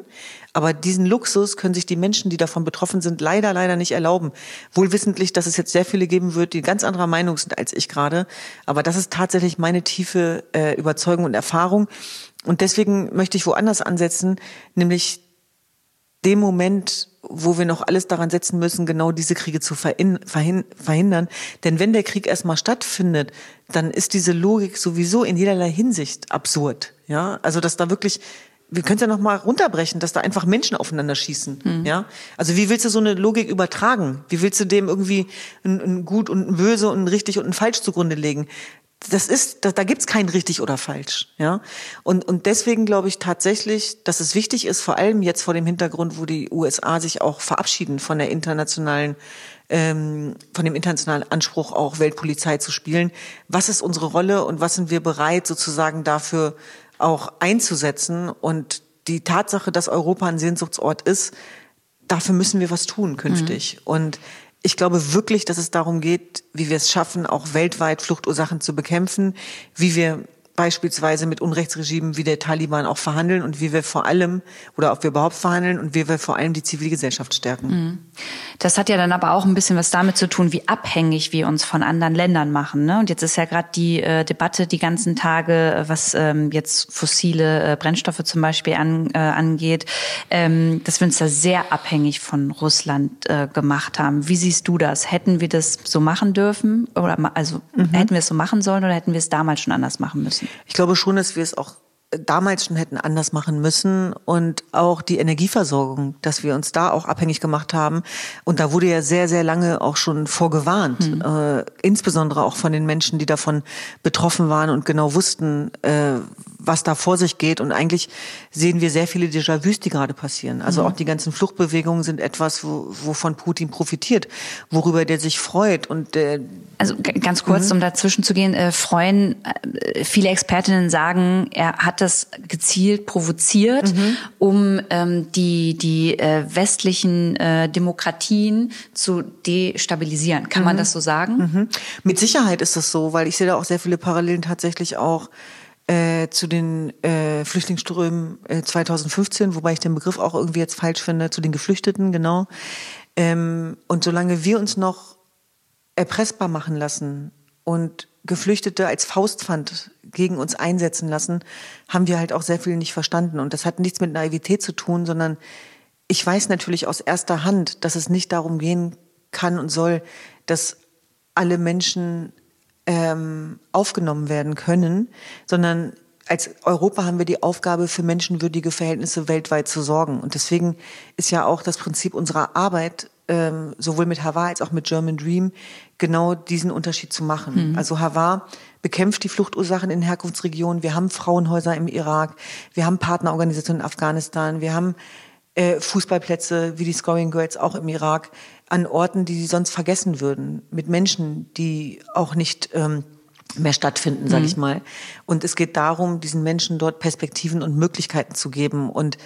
Aber diesen Luxus können sich die Menschen, die davon betroffen sind, leider, leider nicht erlauben. Wohlwissentlich, dass es jetzt sehr viele geben wird, die ganz anderer Meinung sind als ich gerade. Aber das ist tatsächlich meine tiefe äh, Überzeugung und Erfahrung. Und deswegen möchte ich woanders ansetzen, nämlich dem Moment, wo wir noch alles daran setzen müssen, genau diese Kriege zu verhindern. Denn wenn der Krieg erstmal stattfindet, dann ist diese Logik sowieso in jederlei Hinsicht absurd. Ja, also dass da wirklich wir können es ja noch mal runterbrechen, dass da einfach Menschen aufeinander schießen, mhm. ja? Also wie willst du so eine Logik übertragen? Wie willst du dem irgendwie ein, ein gut und ein böse und ein richtig und ein falsch zugrunde legen? Das ist, da, da gibt's kein richtig oder falsch, ja. Und und deswegen glaube ich tatsächlich, dass es wichtig ist, vor allem jetzt vor dem Hintergrund, wo die USA sich auch verabschieden von der internationalen, ähm, von dem internationalen Anspruch, auch Weltpolizei zu spielen. Was ist unsere Rolle und was sind wir bereit, sozusagen dafür auch einzusetzen? Und die Tatsache, dass Europa ein Sehnsuchtsort ist, dafür müssen wir was tun künftig. Mhm. Und ich glaube wirklich, dass es darum geht, wie wir es schaffen, auch weltweit Fluchtursachen zu bekämpfen, wie wir beispielsweise mit Unrechtsregimen wie der Taliban auch verhandeln und wie wir vor allem oder ob wir überhaupt verhandeln und wie wir vor allem die Zivilgesellschaft stärken. Mhm. Das hat ja dann aber auch ein bisschen was damit zu tun, wie abhängig wir uns von anderen Ländern machen. Ne? Und jetzt ist ja gerade die äh, Debatte die ganzen Tage, äh, was ähm, jetzt fossile äh, Brennstoffe zum Beispiel an, äh, angeht, ähm, dass wir uns da sehr abhängig von Russland äh, gemacht haben. Wie siehst du das? Hätten wir das so machen dürfen oder also mhm. hätten wir es so machen sollen oder hätten wir es damals schon anders machen müssen? Ich glaube schon, dass wir es auch damals schon hätten anders machen müssen und auch die Energieversorgung, dass wir uns da auch abhängig gemacht haben. Und da wurde ja sehr, sehr lange auch schon vorgewarnt, mhm. äh, insbesondere auch von den Menschen, die davon betroffen waren und genau wussten, äh, was da vor sich geht. Und eigentlich sehen wir sehr viele Déjà-vus, die gerade passieren. Also mhm. auch die ganzen Fluchtbewegungen sind etwas, wo, wovon Putin profitiert, worüber der sich freut. Und äh, also ganz kurz, mhm. um dazwischen zu gehen, äh, freuen äh, viele Expertinnen sagen, er hat das gezielt provoziert, mhm. um ähm, die die äh, westlichen äh, Demokratien zu destabilisieren. Kann man mhm. das so sagen? Mhm. Mit Sicherheit ist das so, weil ich sehe da auch sehr viele Parallelen tatsächlich auch äh, zu den äh, Flüchtlingsströmen äh, 2015, wobei ich den Begriff auch irgendwie jetzt falsch finde, zu den Geflüchteten, genau. Ähm, und solange wir uns noch erpressbar machen lassen und Geflüchtete als Faustpfand gegen uns einsetzen lassen, haben wir halt auch sehr viel nicht verstanden. Und das hat nichts mit Naivität zu tun, sondern ich weiß natürlich aus erster Hand, dass es nicht darum gehen kann und soll, dass alle Menschen ähm, aufgenommen werden können, sondern als Europa haben wir die Aufgabe, für menschenwürdige Verhältnisse weltweit zu sorgen. Und deswegen ist ja auch das Prinzip unserer Arbeit, ähm, sowohl mit Havar als auch mit German Dream, genau diesen Unterschied zu machen. Mhm. Also Havar bekämpft die Fluchtursachen in Herkunftsregionen. Wir haben Frauenhäuser im Irak. Wir haben Partnerorganisationen in Afghanistan. Wir haben äh, Fußballplätze wie die Scoring Girls auch im Irak an Orten, die sie sonst vergessen würden, mit Menschen, die auch nicht ähm, mehr stattfinden, sage mhm. ich mal. Und es geht darum, diesen Menschen dort Perspektiven und Möglichkeiten zu geben. Und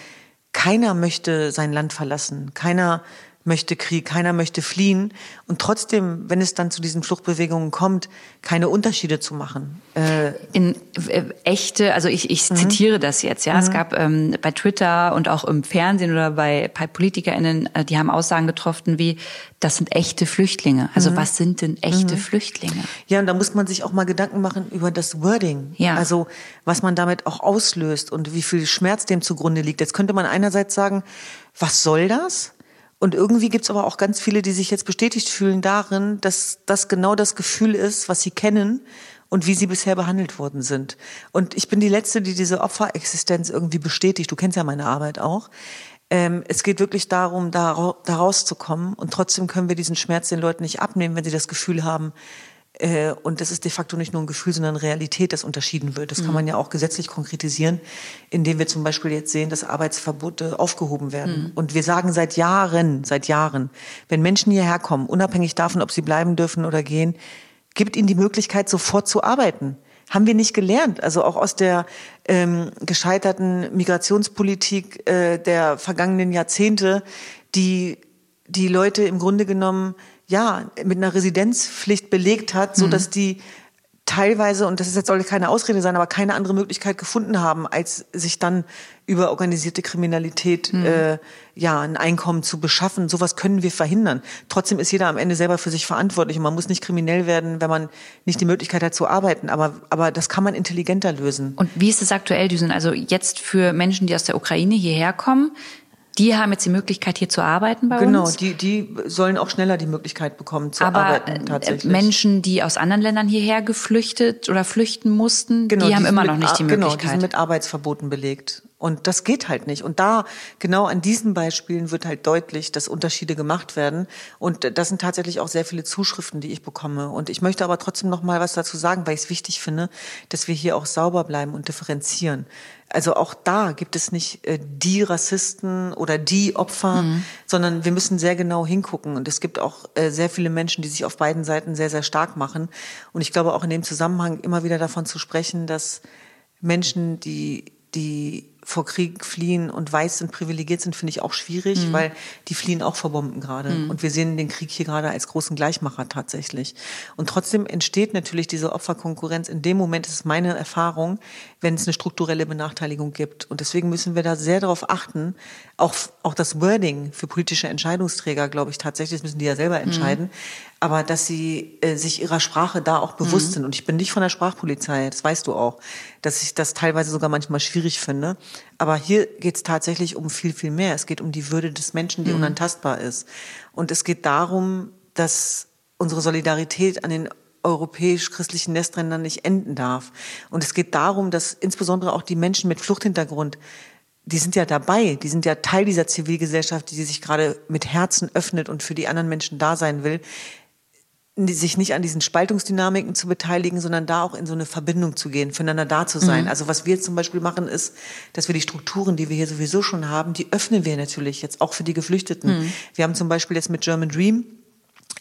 keiner möchte sein Land verlassen. Keiner möchte Krieg, keiner möchte fliehen und trotzdem, wenn es dann zu diesen Fluchtbewegungen kommt, keine Unterschiede zu machen. Äh In äh, echte, also ich, ich mhm. zitiere das jetzt, ja. Mhm. Es gab ähm, bei Twitter und auch im Fernsehen oder bei, bei PolitikerInnen, äh, die haben Aussagen getroffen wie, das sind echte Flüchtlinge. Also mhm. was sind denn echte mhm. Flüchtlinge? Ja, und da muss man sich auch mal Gedanken machen über das Wording. Ja. Also was man damit auch auslöst und wie viel Schmerz dem zugrunde liegt. Jetzt könnte man einerseits sagen, was soll das? Und irgendwie gibt's aber auch ganz viele, die sich jetzt bestätigt fühlen darin, dass das genau das Gefühl ist, was sie kennen und wie sie bisher behandelt worden sind. Und ich bin die Letzte, die diese Opferexistenz irgendwie bestätigt. Du kennst ja meine Arbeit auch. Ähm, es geht wirklich darum, da, da rauszukommen. Und trotzdem können wir diesen Schmerz den Leuten nicht abnehmen, wenn sie das Gefühl haben, und das ist de facto nicht nur ein Gefühl, sondern Realität, das unterschieden wird. Das kann man mhm. ja auch gesetzlich konkretisieren, indem wir zum Beispiel jetzt sehen, dass Arbeitsverbote aufgehoben werden. Mhm. Und wir sagen seit Jahren, seit Jahren, wenn Menschen hierher kommen, unabhängig davon, ob sie bleiben dürfen oder gehen, gibt ihnen die Möglichkeit, sofort zu arbeiten. haben wir nicht gelernt. Also auch aus der ähm, gescheiterten Migrationspolitik äh, der vergangenen Jahrzehnte, die die Leute im Grunde genommen ja mit einer Residenzpflicht belegt hat, so dass die teilweise, und das ist jetzt soll keine Ausrede sein, aber keine andere Möglichkeit gefunden haben, als sich dann über organisierte Kriminalität mhm. äh, ja ein Einkommen zu beschaffen. Sowas können wir verhindern. Trotzdem ist jeder am Ende selber für sich verantwortlich und man muss nicht kriminell werden, wenn man nicht die Möglichkeit hat zu arbeiten. Aber aber das kann man intelligenter lösen. Und wie ist es aktuell, Düsen? Also jetzt für Menschen, die aus der Ukraine hierher kommen, die haben jetzt die Möglichkeit, hier zu arbeiten bei genau, uns. Genau, die, die sollen auch schneller die Möglichkeit bekommen zu Aber arbeiten. äh, Tatsächlich. Menschen, die aus anderen Ländern hierher geflüchtet oder flüchten mussten, genau, die haben immer noch nicht die Möglichkeit. Genau, die sind mit Arbeitsverboten belegt. Und das geht halt nicht. Und da, genau an diesen Beispielen wird halt deutlich, dass Unterschiede gemacht werden. Und das sind tatsächlich auch sehr viele Zuschriften, die ich bekomme. Und ich möchte aber trotzdem noch mal was dazu sagen, weil ich es wichtig finde, dass wir hier auch sauber bleiben und differenzieren. Also auch da gibt es nicht äh, die Rassisten oder die Opfer, mhm. sondern wir müssen sehr genau hingucken. Und es gibt auch äh, sehr viele Menschen, die sich auf beiden Seiten sehr, sehr stark machen. Und ich glaube auch in dem Zusammenhang immer wieder davon zu sprechen, dass Menschen, die, die vor Krieg fliehen und weiß sind, privilegiert sind, finde ich auch schwierig, mhm. weil die fliehen auch vor Bomben gerade. Mhm. Und wir sehen den Krieg hier gerade als großen Gleichmacher tatsächlich. Und trotzdem entsteht natürlich diese Opferkonkurrenz. In dem Moment ist es meine Erfahrung, wenn es eine strukturelle Benachteiligung gibt. Und deswegen müssen wir da sehr darauf achten, auch, auch das Wording für politische Entscheidungsträger, glaube ich, tatsächlich, das müssen die ja selber mhm. entscheiden, mhm. Aber dass sie äh, sich ihrer Sprache da auch bewusst mhm. sind. Und ich bin nicht von der Sprachpolizei, das weißt du auch, dass ich das teilweise sogar manchmal schwierig finde. Aber hier geht es tatsächlich um viel, viel mehr. Es geht um die Würde des Menschen, die mhm. unantastbar ist. Und es geht darum, dass unsere Solidarität an den europäisch-christlichen Nesträndern nicht enden darf. Und es geht darum, dass insbesondere auch die Menschen mit Fluchthintergrund, die sind ja dabei, die sind ja Teil dieser Zivilgesellschaft, die sich gerade mit Herzen öffnet und für die anderen Menschen da sein will, sich nicht an diesen Spaltungsdynamiken zu beteiligen, sondern da auch in so eine Verbindung zu gehen, füreinander da zu sein. Mhm. Also was wir jetzt zum Beispiel machen, ist, dass wir die Strukturen, die wir hier sowieso schon haben, die öffnen wir natürlich jetzt auch für die Geflüchteten. Mhm. Wir haben zum Beispiel jetzt mit German Dream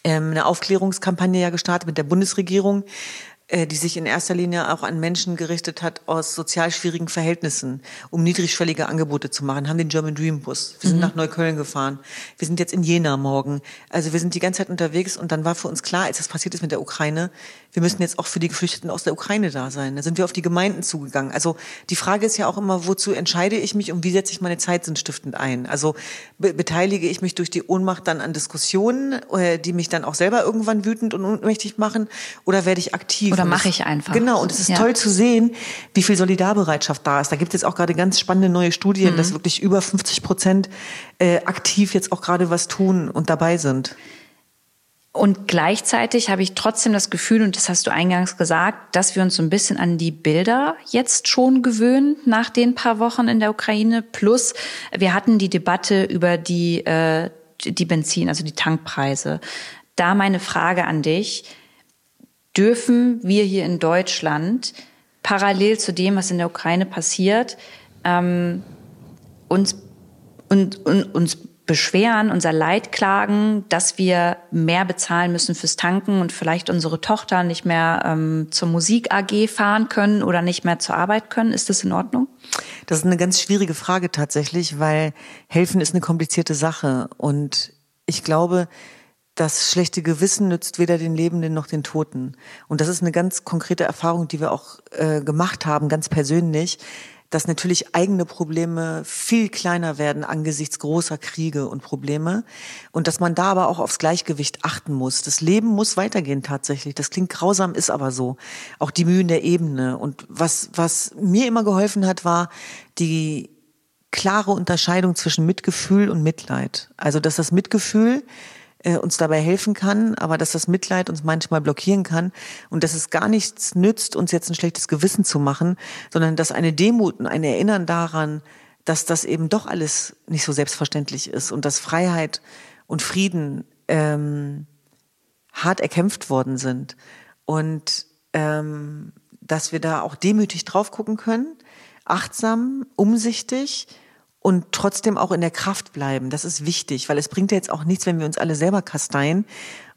ähm, eine Aufklärungskampagne ja gestartet mit der Bundesregierung, die sich in erster Linie auch an Menschen gerichtet hat aus sozial schwierigen Verhältnissen, um niedrigschwellige Angebote zu machen, haben den German Dream Bus. Wir sind mhm. nach Neukölln gefahren. Wir sind jetzt in Jena morgen. Also wir sind die ganze Zeit unterwegs und dann war für uns klar, als das passiert ist mit der Ukraine, wir müssen jetzt auch für die Geflüchteten aus der Ukraine da sein. Da sind wir auf die Gemeinden zugegangen. Also die Frage ist ja auch immer, wozu entscheide ich mich und wie setze ich meine Zeit sinnstiftend ein? Also be beteilige ich mich durch die Ohnmacht dann an Diskussionen, äh, die mich dann auch selber irgendwann wütend und ohnmächtig machen oder werde ich aktiv? Oder mache ich einfach. Genau, und es ist ja. toll zu sehen, wie viel Solidarbereitschaft da ist. Da gibt es jetzt auch gerade ganz spannende neue Studien, mhm. dass wirklich über 50 Prozent äh, aktiv jetzt auch gerade was tun und dabei sind. Und gleichzeitig habe ich trotzdem das Gefühl, und das hast du eingangs gesagt, dass wir uns so ein bisschen an die Bilder jetzt schon gewöhnen nach den paar Wochen in der Ukraine. Plus, wir hatten die Debatte über die, äh, die Benzin, also die Tankpreise. Da meine Frage an dich dürfen wir hier in Deutschland parallel zu dem, was in der Ukraine passiert, ähm, uns, und, und, uns beschweren, unser Leid klagen, dass wir mehr bezahlen müssen fürs Tanken und vielleicht unsere Tochter nicht mehr ähm, zur Musik AG fahren können oder nicht mehr zur Arbeit können. Ist das in Ordnung? Das ist eine ganz schwierige Frage tatsächlich, weil helfen ist eine komplizierte Sache und ich glaube, das schlechte Gewissen nützt weder den Lebenden noch den Toten. Und das ist eine ganz konkrete Erfahrung, die wir auch äh, gemacht haben, ganz persönlich, dass natürlich eigene Probleme viel kleiner werden angesichts großer Kriege und Probleme und dass man da aber auch aufs Gleichgewicht achten muss. Das Leben muss weitergehen tatsächlich. Das klingt grausam, ist aber so. Auch die Mühen der Ebene. Und was, was mir immer geholfen hat, war die klare Unterscheidung zwischen Mitgefühl und Mitleid. Also, dass das Mitgefühl äh, uns dabei helfen kann, aber dass das Mitleid uns manchmal blockieren kann und dass es gar nichts nützt, uns jetzt ein schlechtes Gewissen zu machen, sondern dass eine Demut und ein Erinnern daran, dass das eben doch alles nicht so selbstverständlich ist und dass Freiheit und Frieden ähm, hart erkämpft worden sind und ähm, dass wir da auch demütig drauf gucken können, achtsam, umsichtig und trotzdem auch in der Kraft bleiben. Das ist wichtig, weil es bringt ja jetzt auch nichts, wenn wir uns alle selber kasteien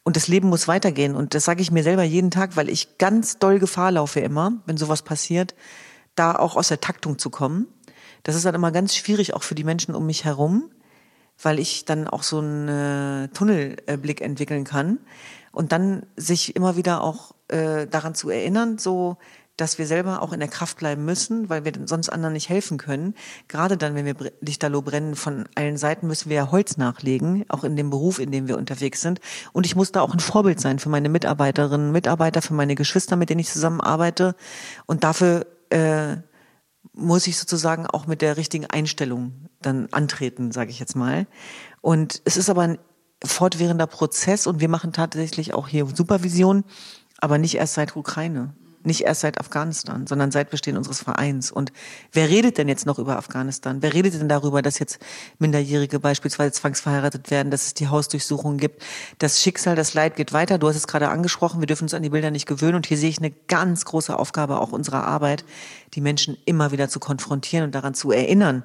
Und das Leben muss weitergehen. Und das sage ich mir selber jeden Tag, weil ich ganz doll Gefahr laufe immer, wenn sowas passiert, da auch aus der Taktung zu kommen. Das ist dann immer ganz schwierig, auch für die Menschen um mich herum, weil ich dann auch so einen äh, Tunnelblick entwickeln kann. Und dann sich immer wieder auch äh, daran zu erinnern, so dass wir selber auch in der Kraft bleiben müssen, weil wir sonst anderen nicht helfen können. Gerade dann, wenn wir Lichterloh brennen von allen Seiten, müssen wir ja Holz nachlegen, auch in dem Beruf, in dem wir unterwegs sind. Und ich muss da auch ein Vorbild sein für meine Mitarbeiterinnen, Mitarbeiter, für meine Geschwister, mit denen ich zusammenarbeite. Und dafür äh, muss ich sozusagen auch mit der richtigen Einstellung dann antreten, sage ich jetzt mal. Und es ist aber ein fortwährender Prozess und wir machen tatsächlich auch hier Supervision, aber nicht erst seit Ukraine. Nicht erst seit Afghanistan, sondern seit Bestehen unseres Vereins. Und wer redet denn jetzt noch über Afghanistan? Wer redet denn darüber, dass jetzt Minderjährige beispielsweise zwangsverheiratet werden, dass es die Hausdurchsuchungen gibt? Das Schicksal, das Leid geht weiter. Du hast es gerade angesprochen. Wir dürfen uns an die Bilder nicht gewöhnen. Und hier sehe ich eine ganz große Aufgabe auch unserer Arbeit, die Menschen immer wieder zu konfrontieren und daran zu erinnern,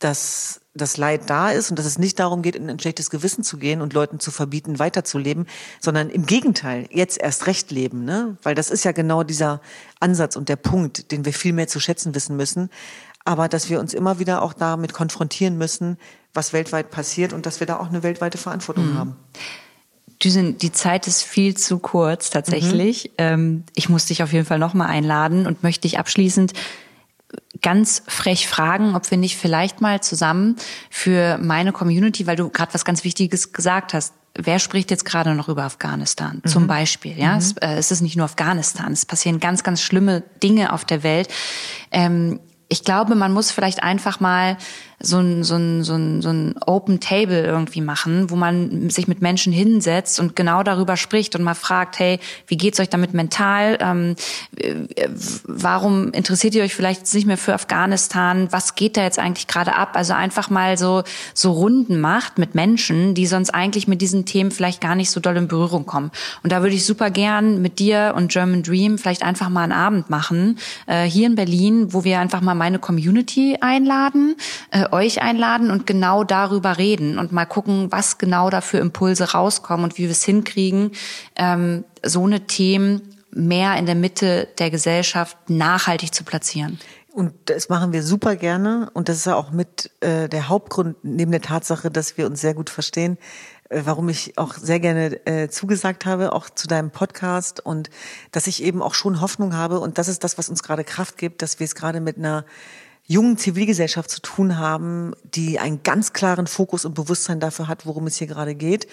dass das Leid da ist und dass es nicht darum geht, in ein schlechtes Gewissen zu gehen und Leuten zu verbieten, weiterzuleben, sondern im Gegenteil, jetzt erst recht leben, ne? Weil das ist ja genau dieser Ansatz und der Punkt, den wir viel mehr zu schätzen wissen müssen. Aber dass wir uns immer wieder auch damit konfrontieren müssen, was weltweit passiert und dass wir da auch eine weltweite Verantwortung mhm. haben. Düsen, die Zeit ist viel zu kurz tatsächlich. Mhm. Ähm, ich muss dich auf jeden Fall nochmal einladen und möchte dich abschließend ganz frech fragen, ob wir nicht vielleicht mal zusammen für meine Community, weil du gerade was ganz Wichtiges gesagt hast, wer spricht jetzt gerade noch über Afghanistan? Mhm. Zum Beispiel, ja. Mhm. Es, äh, es, ist nicht nur Afghanistan, es passieren ganz, ganz schlimme Dinge auf der Welt. Ähm, ich glaube, man muss vielleicht einfach mal so ein, so ein, so ein, so ein Open Table irgendwie machen, wo man sich mit Menschen hinsetzt und genau darüber spricht und mal fragt, hey, wie geht's euch damit mental? Ähm, warum interessiert ihr euch vielleicht nicht mehr für Afghanistan? Was geht da jetzt eigentlich gerade ab? Also einfach mal so, so Runden macht mit Menschen, die sonst eigentlich mit diesen Themen vielleicht gar nicht so doll in Berührung kommen. Und da würde ich super gern mit dir und German Dream vielleicht einfach mal einen Abend machen, äh, hier in Berlin, wo wir einfach mal meine Community einladen, äh, euch einladen und genau darüber reden und mal gucken, was genau da für Impulse rauskommen und wie wir es hinkriegen, ähm, so eine Themen mehr in der Mitte der Gesellschaft nachhaltig zu platzieren. Und das machen wir super gerne. Und das ist ja auch mit äh, der Hauptgrund, neben der Tatsache, dass wir uns sehr gut verstehen, äh, warum ich auch sehr gerne äh, zugesagt habe, auch zu deinem Podcast und dass ich eben auch schon Hoffnung habe. Und das ist das, was uns gerade Kraft gibt, dass wir es gerade mit einer jungen Zivilgesellschaft zu tun haben, die einen ganz klaren Fokus und Bewusstsein dafür hat, worum es hier gerade geht,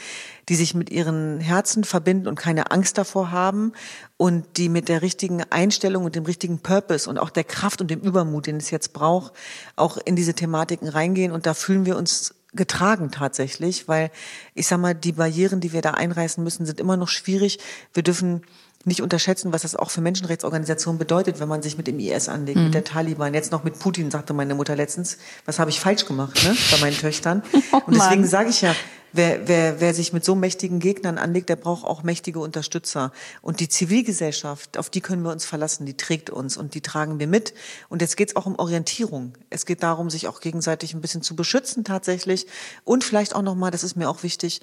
die sich mit ihren Herzen verbinden und keine Angst davor haben und die mit der richtigen Einstellung und dem richtigen Purpose und auch der Kraft und dem Übermut, den es jetzt braucht, auch in diese Thematiken reingehen. Und da fühlen wir uns getragen tatsächlich, weil ich sag mal, die Barrieren, die wir da einreißen müssen, sind immer noch schwierig. Wir dürfen nicht unterschätzen, was das auch für Menschenrechtsorganisationen bedeutet, wenn man sich mit dem IS anlegt, mhm. mit der Taliban, jetzt noch mit Putin, sagte meine Mutter letztens. Was habe ich falsch gemacht, ne, bei meinen Töchtern? Oh, und deswegen sage ich ja, wer, wer, wer sich mit so mächtigen Gegnern anlegt, der braucht auch mächtige Unterstützer. Und die Zivilgesellschaft, auf die können wir uns verlassen, die trägt uns und die tragen wir mit. Und jetzt geht es auch um Orientierung. Es geht darum, sich auch gegenseitig ein bisschen zu beschützen tatsächlich. Und vielleicht auch nochmal, das ist mir auch wichtig,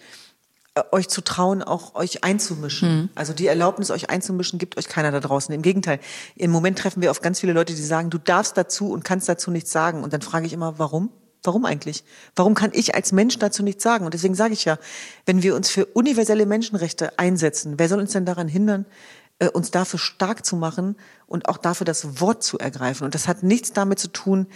euch zu trauen, auch euch einzumischen. Mhm. Also die Erlaubnis, euch einzumischen, gibt euch keiner da draußen. Im Gegenteil. Im Moment treffen wir auf ganz viele Leute, die sagen, du darfst dazu und kannst dazu nichts sagen. Und dann frage ich immer, warum? Warum eigentlich? Warum kann ich als Mensch dazu nichts sagen? Und deswegen sage ich ja, wenn wir uns für universelle Menschenrechte einsetzen, wer soll uns denn daran hindern, äh, uns dafür stark zu machen und auch dafür das Wort zu ergreifen? Und das hat nichts damit zu tun,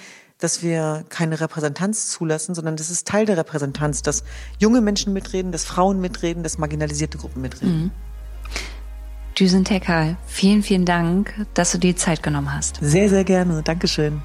dass wir keine Repräsentanz zulassen, sondern das ist Teil der Repräsentanz, dass junge Menschen mitreden, dass Frauen mitreden, dass marginalisierte Gruppen mitreden. Mhm. Düsen Tekal, vielen, vielen Dank, dass du dir Zeit genommen hast. Sehr, sehr gerne. Dankeschön.